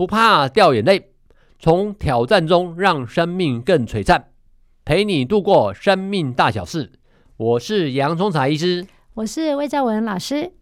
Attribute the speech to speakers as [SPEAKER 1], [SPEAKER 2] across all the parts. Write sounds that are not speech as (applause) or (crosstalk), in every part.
[SPEAKER 1] 不怕掉眼泪，从挑战中让生命更璀璨，陪你度过生命大小事。我是洋葱茶医师，
[SPEAKER 2] 我是魏兆文老师。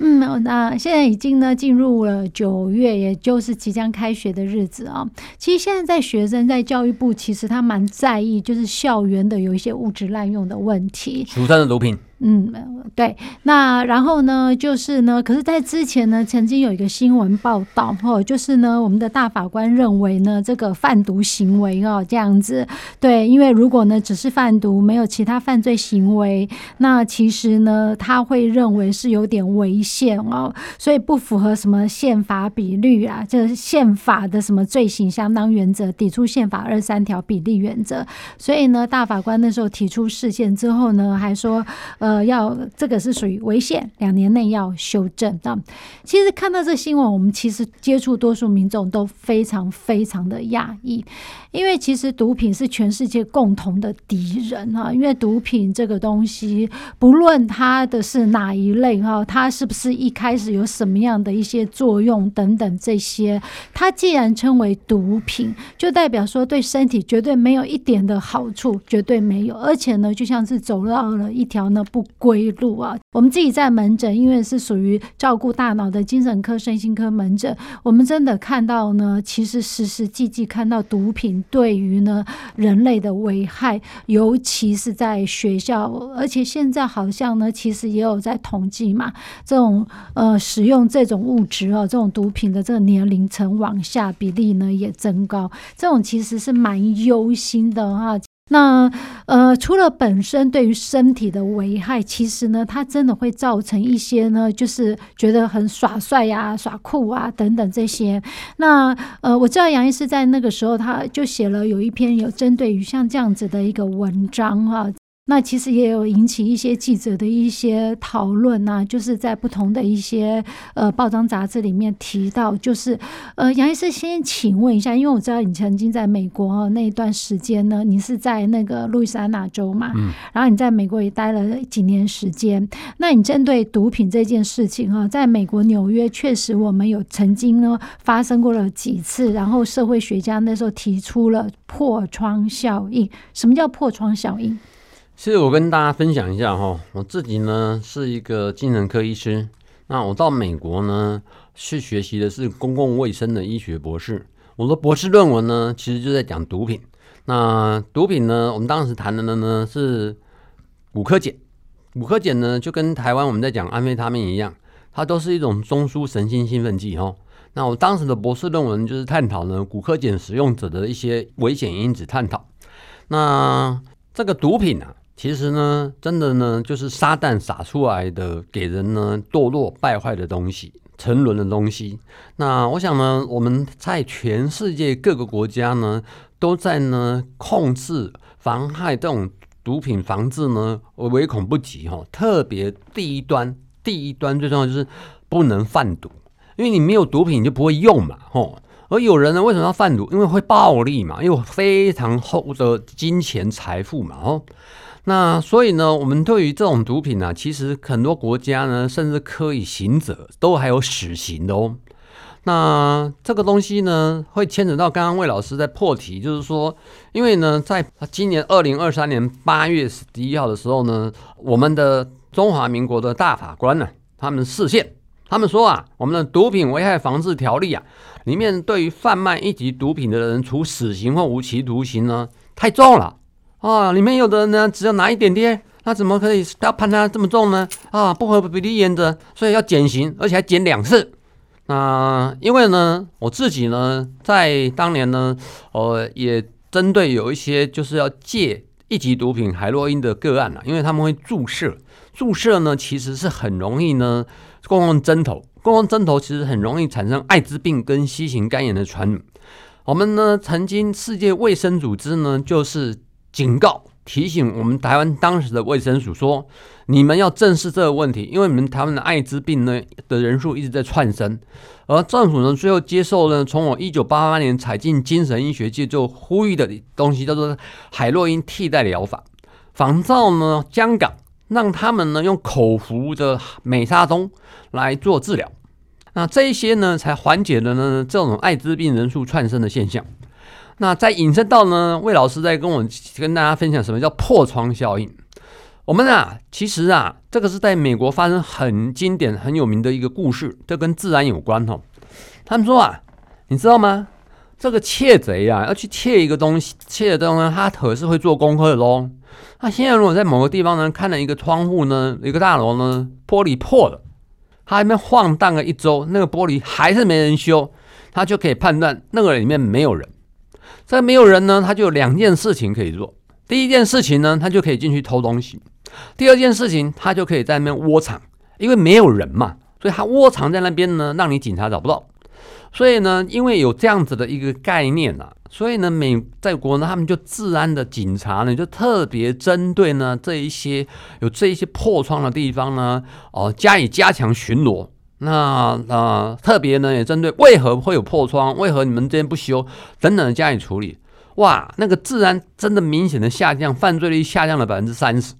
[SPEAKER 2] 嗯，那现在已经呢进入了九月，也就是即将开学的日子啊。其实现在在学生在教育部，其实他蛮在意，就是校园的有一些物质滥用的问题，
[SPEAKER 1] 俗称的毒品。
[SPEAKER 2] 嗯，对。那然后呢，就是呢，可是，在之前呢，曾经有一个新闻报道，哦，就是呢，我们的大法官认为呢，这个贩毒行为哦，这样子，对，因为如果呢，只是贩毒，没有其他犯罪行为，那其实呢，他会认为是有点违宪哦，所以不符合什么宪法比率啊，就是宪法的什么罪行相当原则，抵触宪法二三条比例原则，所以呢，大法官那时候提出释宪之后呢，还说。呃要这个是属于违宪，两年内要修正那。其实看到这新闻，我们其实接触多数民众都非常非常的讶异，因为其实毒品是全世界共同的敌人哈。因为毒品这个东西，不论它的是哪一类哈，它是不是一开始有什么样的一些作用等等这些，它既然称为毒品，就代表说对身体绝对没有一点的好处，绝对没有，而且呢，就像是走到了一条呢。不归路啊！我们自己在门诊，因为是属于照顾大脑的精神科、身心科门诊，我们真的看到呢，其实实实际际看到毒品对于呢人类的危害，尤其是在学校，而且现在好像呢，其实也有在统计嘛，这种呃使用这种物质啊，这种毒品的这个年龄层往下比例呢也增高，这种其实是蛮忧心的啊。那呃，除了本身对于身体的危害，其实呢，它真的会造成一些呢，就是觉得很耍帅呀、耍酷啊等等这些。那呃，我知道杨医师在那个时候，他就写了有一篇有针对于像这样子的一个文章啊。那其实也有引起一些记者的一些讨论呐，就是在不同的一些呃报章杂志里面提到，就是呃杨医师先请问一下，因为我知道你曾经在美国那一段时间呢，你是在那个路易斯安那州嘛，嗯，然后你在美国也待了几年时间，那你针对毒品这件事情哈，在美国纽约确实我们有曾经呢发生过了几次，然后社会学家那时候提出了破窗效应，什么叫破窗效应？
[SPEAKER 1] 其实我跟大家分享一下哈，我自己呢是一个精神科医师，那我到美国呢去学习的是公共卫生的医学博士，我的博士论文呢其实就在讲毒品。那毒品呢，我们当时谈的呢是古柯碱，古柯碱呢就跟台湾我们在讲安非他命一样，它都是一种中枢神经兴奋剂哈。那我当时的博士论文就是探讨呢骨科碱使用者的一些危险因子探讨。那这个毒品啊。其实呢，真的呢，就是撒旦撒出来的，给人呢堕落败坏的东西，沉沦的东西。那我想呢，我们在全世界各个国家呢，都在呢控制、妨害这种毒品防治呢，唯恐不及哈。特别第一端，第一端最重要就是不能贩毒，因为你没有毒品，你就不会用嘛，吼。而有人呢，为什么要贩毒？因为会暴利嘛，因为非常厚的金钱财富嘛，哦。那所以呢，我们对于这种毒品呢、其实很多国家呢，甚至可以刑者都还有死刑的哦。那这个东西呢，会牵扯到刚刚魏老师在破题，就是说，因为呢，在今年二零二三年八月十一号的时候呢，我们的中华民国的大法官呢，他们释宪，他们说啊，我们的毒品危害防治条例啊，里面对于贩卖一级毒品的人，处死刑或无期徒刑呢，太重了。啊，里面有的人呢，只要拿一点点，那怎么可以要判他这么重呢？啊，不合比例原则，所以要减刑，而且还减两次。那因为呢，我自己呢，在当年呢，呃，也针对有一些就是要戒一级毒品海洛因的个案啊，因为他们会注射，注射呢其实是很容易呢，共用针头共用针头其实很容易产生艾滋病跟 C 型肝炎的传染。我们呢，曾经世界卫生组织呢，就是警告提醒我们台湾当时的卫生署说，你们要正视这个问题，因为你们台湾的艾滋病呢的人数一直在窜升。而政府呢，最后接受了从我一九八八年采进精神医学界就呼吁的东西，叫做海洛因替代疗法，仿照呢香港，让他们呢用口服的美沙酮来做治疗。那这些呢，才缓解了呢这种艾滋病人数窜升的现象。那再引申到呢，魏老师在跟我跟大家分享什么叫破窗效应。我们啊，其实啊，这个是在美国发生很经典、很有名的一个故事，这跟自然有关哦。他们说啊，你知道吗？这个窃贼啊，要去窃一个东西，窃的东西，他可是会做功课的喽。他现在如果在某个地方呢，看了一个窗户呢，一个大楼呢，玻璃破了。他还没晃荡了一周，那个玻璃还是没人修，他就可以判断那个里面没有人。在没有人呢，他就有两件事情可以做。第一件事情呢，他就可以进去偷东西；第二件事情，他就可以在那边窝藏，因为没有人嘛，所以他窝藏在那边呢，让你警察找不到。所以呢，因为有这样子的一个概念啊，所以呢，美在国呢，他们就治安的警察呢，就特别针对呢这一些有这一些破窗的地方呢，哦、加以加强巡逻。那啊、特别呢也针对为何会有破窗，为何你们这边不修等等的加以处理。哇，那个治安真的明显的下降，犯罪率下降了百分之三十。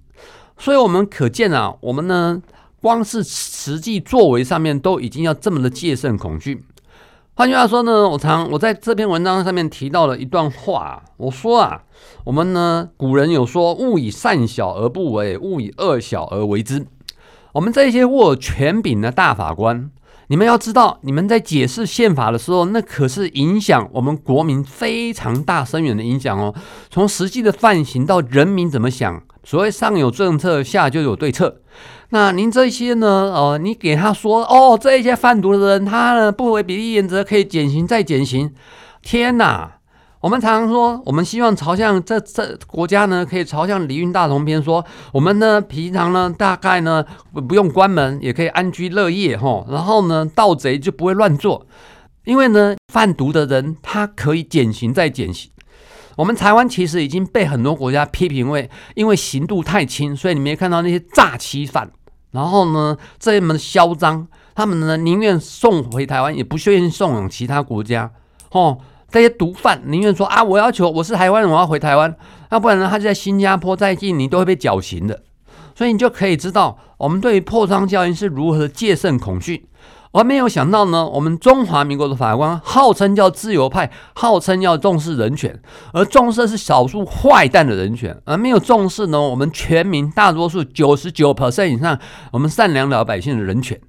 [SPEAKER 1] 所以我们可见啊，我们呢光是实际作为上面都已经要这么的戒慎恐惧。换句话说呢，我常我在这篇文章上面提到了一段话，我说啊，我们呢古人有说，勿以善小而不为，勿以恶小而为之。我们这些握权柄的大法官，你们要知道，你们在解释宪法的时候，那可是影响我们国民非常大、深远的影响哦。从实际的犯行到人民怎么想，所谓上有政策，下就有对策。那您这些呢？哦，你给他说哦，这一些贩毒的人，他呢不违比例原则，可以减刑再减刑。天哪！我们常常说，我们希望朝向这这国家呢，可以朝向礼运大同篇说，我们呢平常呢大概呢不用关门，也可以安居乐业哈。然后呢，盗贼就不会乱做，因为呢贩毒的人他可以减刑再减刑。我们台湾其实已经被很多国家批评为，因为刑度太轻，所以你没看到那些诈欺犯。然后呢，这么嚣张，他们呢宁愿送回台湾，也不愿意送往其他国家。哦，这些毒贩宁愿说啊，我要求我是台湾人，我要回台湾。要不然呢，他就在新加坡、在印尼都会被绞刑的。所以你就可以知道，我们对于破窗效应是如何的戒慎恐惧。而没有想到呢，我们中华民国的法官号称叫自由派，号称要重视人权，而重视的是少数坏蛋的人权，而没有重视呢我们全民大多数九十九 percent 以上我们善良老百姓的人权。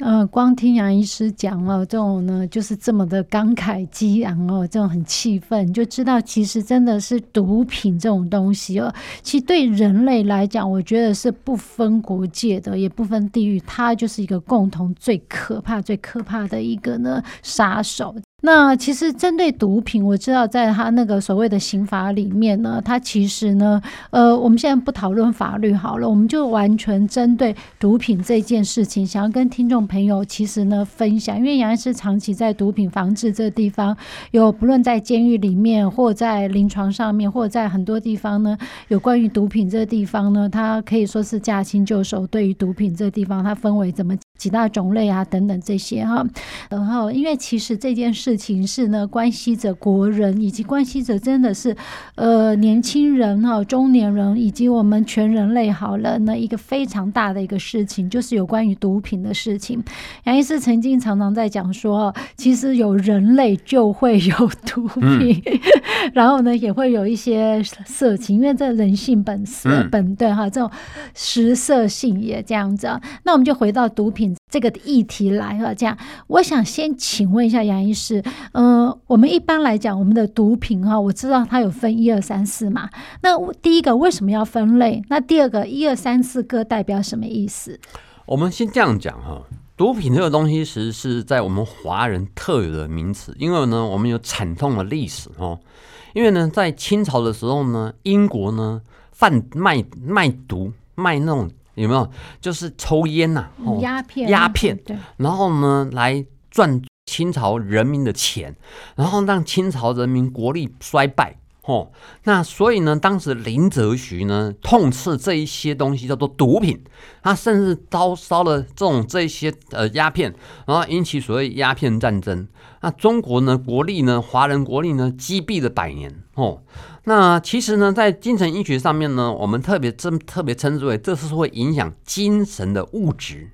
[SPEAKER 2] 呃，光听杨医师讲哦，这种呢就是这么的慷慨激昂哦，这种很气愤，就知道其实真的是毒品这种东西哦，其实对人类来讲，我觉得是不分国界的，也不分地域，它就是一个共同最可怕、最可怕的一个呢杀手。那其实针对毒品，我知道在他那个所谓的刑法里面呢，他其实呢，呃，我们现在不讨论法律好了，我们就完全针对毒品这件事情，想要跟听众朋友其实呢分享，因为杨医师长期在毒品防治这地方，有不论在监狱里面，或在临床上面，或在很多地方呢，有关于毒品这个地方呢，他可以说是驾轻就熟。对于毒品这个地方，它分为怎么几大种类啊，等等这些哈。然后，因为其实这件事。情是呢，关系着国人，以及关系着真的是，呃，年轻人哈、中年人，以及我们全人类好了，那一个非常大的一个事情，就是有关于毒品的事情。杨医师曾经常常在讲说，其实有人类就会有毒品，嗯、(laughs) 然后呢，也会有一些色情，因为这人性本色、嗯、本对哈，这种食色性也这样子。那我们就回到毒品这个议题来哈，这样，我想先请问一下杨医师。嗯、呃，我们一般来讲，我们的毒品哈，我知道它有分一二三四嘛。那第一个为什么要分类？那第二个一二三四各代表什么意思？
[SPEAKER 1] 我们先这样讲哈，毒品这个东西其实是在我们华人特有的名词，因为呢，我们有惨痛的历史哦。因为呢，在清朝的时候呢，英国呢贩卖卖毒卖那种有没有？就是抽烟呐、啊，
[SPEAKER 2] 鸦、哦、片，
[SPEAKER 1] 鸦片，
[SPEAKER 2] 对，
[SPEAKER 1] 然后呢，来赚清朝人民的钱，然后让清朝人民国力衰败。哦，那所以呢，当时林则徐呢痛斥这一些东西叫做毒品，他甚至烧烧了这种这些呃鸦片，然后引起所谓鸦片战争。那中国呢国力呢，华人国力呢击毙了百年。哦，那其实呢，在精神医学上面呢，我们特别称特别称之为这是会影响精神的物质。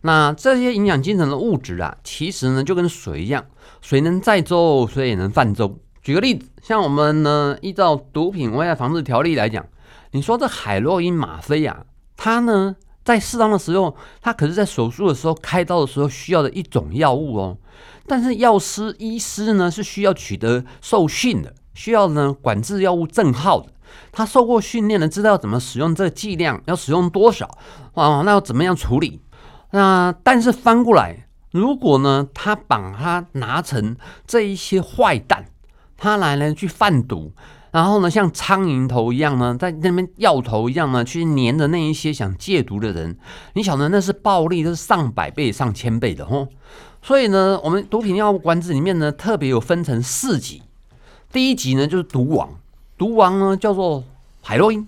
[SPEAKER 1] 那这些影响精神的物质啊，其实呢就跟水一样，水能载舟，水也能泛舟。举个例子，像我们呢，依照毒品危害防治条例来讲，你说这海洛因、吗啡啊，它呢在适当的时候，它可是在手术的时候、开刀的时候需要的一种药物哦。但是药师、医师呢是需要取得受训的，需要呢管制药物证号的，他受过训练的，知道怎么使用这个剂量，要使用多少啊？那要怎么样处理？那但是翻过来，如果呢他把它拿成这一些坏蛋。他来呢去贩毒，然后呢像苍蝇头一样呢，在那边药头一样呢，去黏着那一些想戒毒的人。你晓得那是暴利，那是上百倍、上千倍的吼。所以呢，我们毒品药物管制里面呢，特别有分成四级。第一级呢就是毒王，毒王呢叫做海洛因，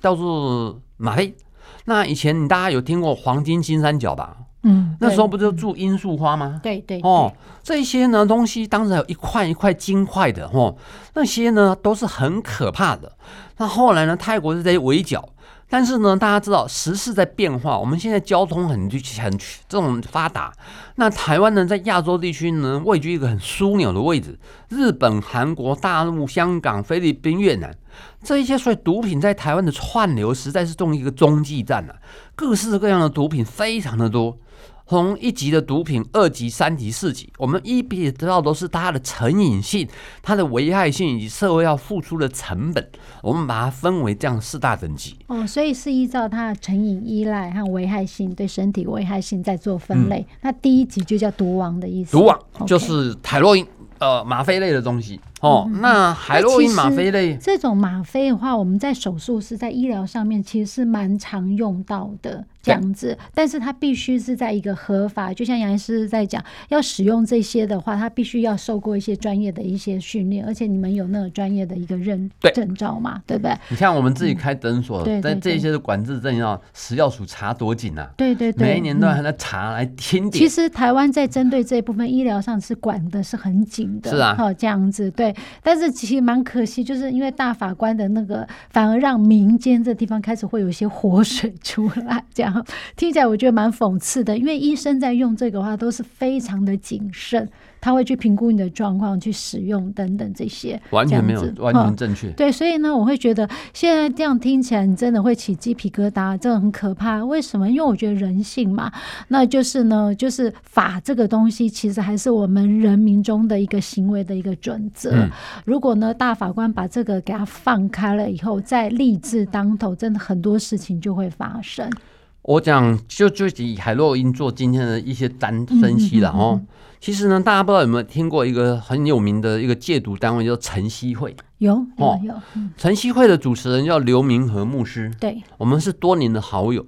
[SPEAKER 1] 叫做吗啡。那以前你大家有听过黄金金三角吧？
[SPEAKER 2] 嗯，
[SPEAKER 1] 那时候不就住罂粟花吗？
[SPEAKER 2] 对对，
[SPEAKER 1] 对哦，这些呢东西当时还有一块一块金块的哦，那些呢都是很可怕的。那后来呢，泰国是在围剿，但是呢，大家知道时势在变化，我们现在交通很很这种发达，那台湾呢在亚洲地区呢位居一个很枢纽的位置，日本、韩国、大陆、香港、菲律宾、越南这一些，所以毒品在台湾的串流实在是中一个中继站啊，各式各样的毒品非常的多。从一级的毒品，二级、三级、四级，我们一笔知道都是它的成瘾性、它的危害性以及社会要付出的成本，我们把它分为这样四大等级。
[SPEAKER 2] 哦，所以是依照它的成瘾、依赖和危害性对身体危害性在做分类。嗯、那第一级就叫毒王的意思。
[SPEAKER 1] 毒王就是海洛因。呃，吗啡类的东西哦，嗯、那海洛因、吗啡类
[SPEAKER 2] 这种吗啡的话，我们在手术室、在医疗上面其实是蛮常用到的这样子，但是他必须是在一个合法，就像杨医师在讲，要使用这些的话，他必须要受过一些专业的一些训练，而且你们有那个专业的一个认证照嘛，对不对？
[SPEAKER 1] 你像我们自己开诊所，
[SPEAKER 2] 嗯、
[SPEAKER 1] 但这些的管制证要食药署查多紧啊？
[SPEAKER 2] 对对对，
[SPEAKER 1] 每一年都还在查来听。
[SPEAKER 2] 其实台湾在针对这一部分医疗上是管的是很紧的。
[SPEAKER 1] 是啊，
[SPEAKER 2] 好这样子对，但是其实蛮可惜，就是因为大法官的那个，反而让民间这地方开始会有一些活水出来，这样听起来我觉得蛮讽刺的，因为医生在用这个的话都是非常的谨慎。他会去评估你的状况，去使用等等这些，
[SPEAKER 1] 完全没有完全正确。
[SPEAKER 2] 对，所以呢，我会觉得现在这样听起来，你真的会起鸡皮疙瘩，真的很可怕。为什么？因为我觉得人性嘛，那就是呢，就是法这个东西，其实还是我们人民中的一个行为的一个准则。嗯、如果呢，大法官把这个给他放开了以后，再立志当头，真的很多事情就会发生。
[SPEAKER 1] 我讲就就以海洛因做今天的一些单分析了哦。嗯嗯嗯其实呢，大家不知道有没有听过一个很有名的一个戒毒单位，叫晨曦会。
[SPEAKER 2] 有哦有。
[SPEAKER 1] 晨曦会的主持人叫刘明和牧师。对，我们是多年的好友。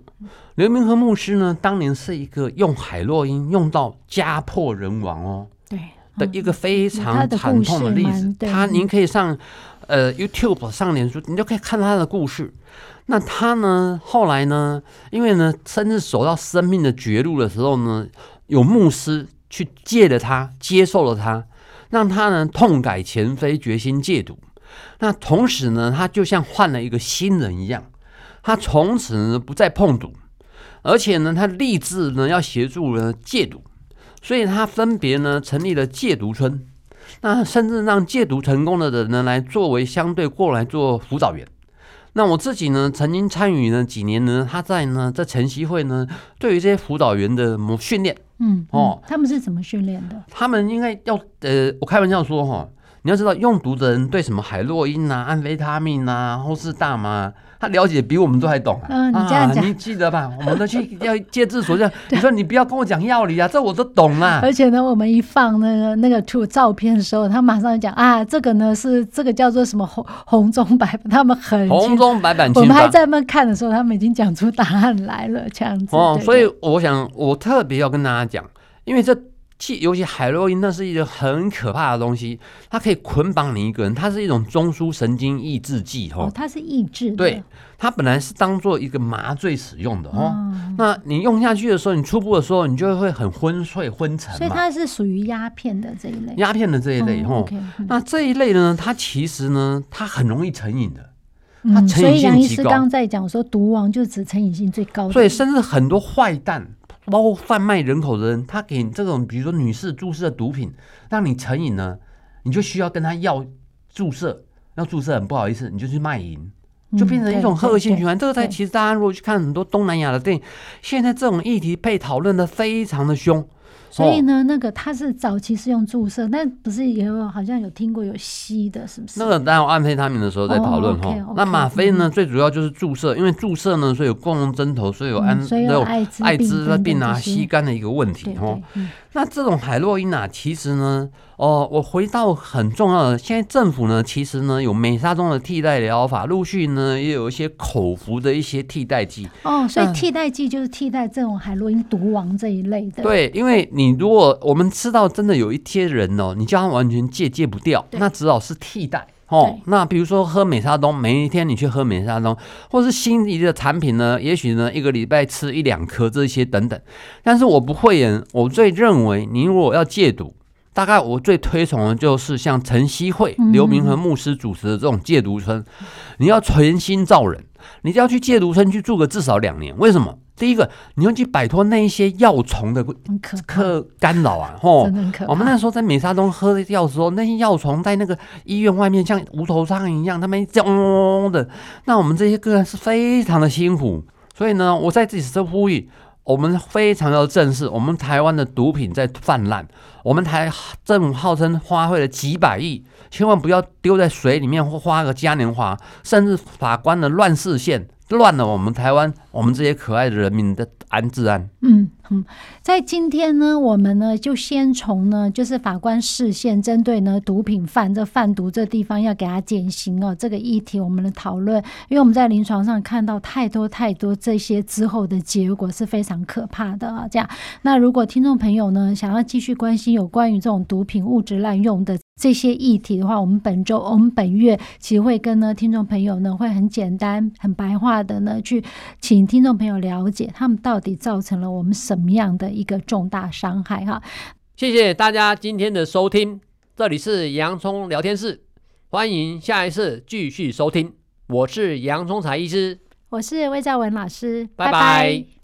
[SPEAKER 1] 刘明和牧师呢，当年是一个用海洛因用到家破人亡哦，对的一个非常惨痛的例子。他您可以上呃 YouTube 上脸书，你就可以看他的故事。那他呢，后来呢，因为呢，甚至走到生命的绝路的时候呢，有牧师。去戒了他，接受了他，让他呢痛改前非，决心戒毒。那同时呢，他就像换了一个新人一样，他从此呢不再碰毒，而且呢，他立志呢要协助呢戒毒，所以他分别呢成立了戒毒村，那甚至让戒毒成功的人呢来作为相对过来做辅导员。那我自己呢曾经参与呢几年呢，他在呢在晨曦会呢对于这些辅导员的训练。
[SPEAKER 2] 嗯，嗯哦，他们是怎么训练的？
[SPEAKER 1] 他们应该要呃，我开玩笑说哈，你要知道用毒的人对什么海洛因啊、安非他命啊，或是大麻，他了解比我们都还懂啊。
[SPEAKER 2] 嗯，你这样讲，
[SPEAKER 1] 你记得吧？(laughs) 我们都去要戒治所教。你说你不要跟我讲药理啊，这我都懂啊。
[SPEAKER 2] 而且呢，我们一放那个那个图照片的时候，他马上讲啊，这个呢是这个叫做什么红红中白，他们很
[SPEAKER 1] 红中白板。
[SPEAKER 2] 我们还在那看的时候，他们已经讲出答案来了，这样子。
[SPEAKER 1] 哦，所以我想我特别要跟大家讲，因为这。尤其海洛因，那是一个很可怕的东西，它可以捆绑你一个人，它是一种中枢神经抑制剂，哦，
[SPEAKER 2] 它是抑制的。
[SPEAKER 1] 对，它本来是当做一个麻醉使用的，哦，嗯、那你用下去的时候，你初步的时候，你就会很昏睡、昏沉。
[SPEAKER 2] 所以它是属于鸦片的这一类。
[SPEAKER 1] 鸦片的这一类，哦，
[SPEAKER 2] 嗯、
[SPEAKER 1] 那这一类呢，它其实呢，它很容易成瘾的，
[SPEAKER 2] 嗯。
[SPEAKER 1] 所以杨医师刚刚
[SPEAKER 2] 在讲说，毒王就指成瘾性最高的，
[SPEAKER 1] 所以甚至很多坏蛋。包括贩卖人口的人，他给这种，比如说女士注射的毒品，让你成瘾呢，你就需要跟他要注射，要注射很不好意思，你就去卖淫，就变成一种恶性循环。这个在其实大家如果去看很多东南亚的电影，现在这种议题被讨论的非常的凶。
[SPEAKER 2] 所以呢，那个它是早期是用注射，但不是也有好像有听过有吸的，是不是？
[SPEAKER 1] 那个当然，安非他命的时候在讨论哈。那吗啡呢，最主要就是注射，因为注射呢，所以有共用针头，所以有安，所以有艾滋的病啊，吸肝的一个问题哈。那这种海洛因啊，其实呢，哦，我回到很重要的，现在政府呢，其实呢有美沙酮的替代疗法，陆续呢也有一些口服的一些替代剂。
[SPEAKER 2] 哦，所以替代剂就是替代这种海洛因毒王这一类的。
[SPEAKER 1] 对，因为你如果我们吃到真的有一些人哦，你叫他完全戒戒不掉，那只好是替代。哦，那比如说喝美沙酮，每一天你去喝美沙酮，或是心仪的产品呢，也许呢一个礼拜吃一两颗这些等等。但是我不会言，我最认为，你如果要戒毒，大概我最推崇的就是像陈希慧、刘明和牧师主持的这种戒毒村，你要存心造人，你就要去戒毒村去住个至少两年。为什么？第一个，你要去摆脱那一些药虫的可干扰啊！吼，我们那时候在美沙东喝药的时候，那些药虫在那个医院外面像无头苍蝇一样，他们嗡嗡嗡的。那我们这些个人是非常的辛苦，所以呢，我在这里呼吁，我们非常要正视，我们台湾的毒品在泛滥，我们台政府号称花费了几百亿，千万不要丢在水里面或花个嘉年华，甚至法官的乱视线。乱了我们台湾，我们这些可爱的人民的安治安。
[SPEAKER 2] 嗯嗯，在今天呢，我们呢就先从呢，就是法官视线针对呢毒品犯这贩毒这地方要给他减刑哦，这个议题我们的讨论，因为我们在临床上看到太多太多这些之后的结果是非常可怕的啊。这样，那如果听众朋友呢想要继续关心有关于这种毒品物质滥用的这些议题的话，我们本周我们本月其实会跟呢听众朋友呢会很简单很白话的呢去 (laughs) 请听众朋友了解他们到底造成了我们什么。什么样的一个重大伤害？哈，
[SPEAKER 1] 谢谢大家今天的收听，这里是洋葱聊天室，欢迎下一次继续收听。我是洋葱才医师，
[SPEAKER 2] 我是魏兆文老师，
[SPEAKER 1] 拜拜。拜拜。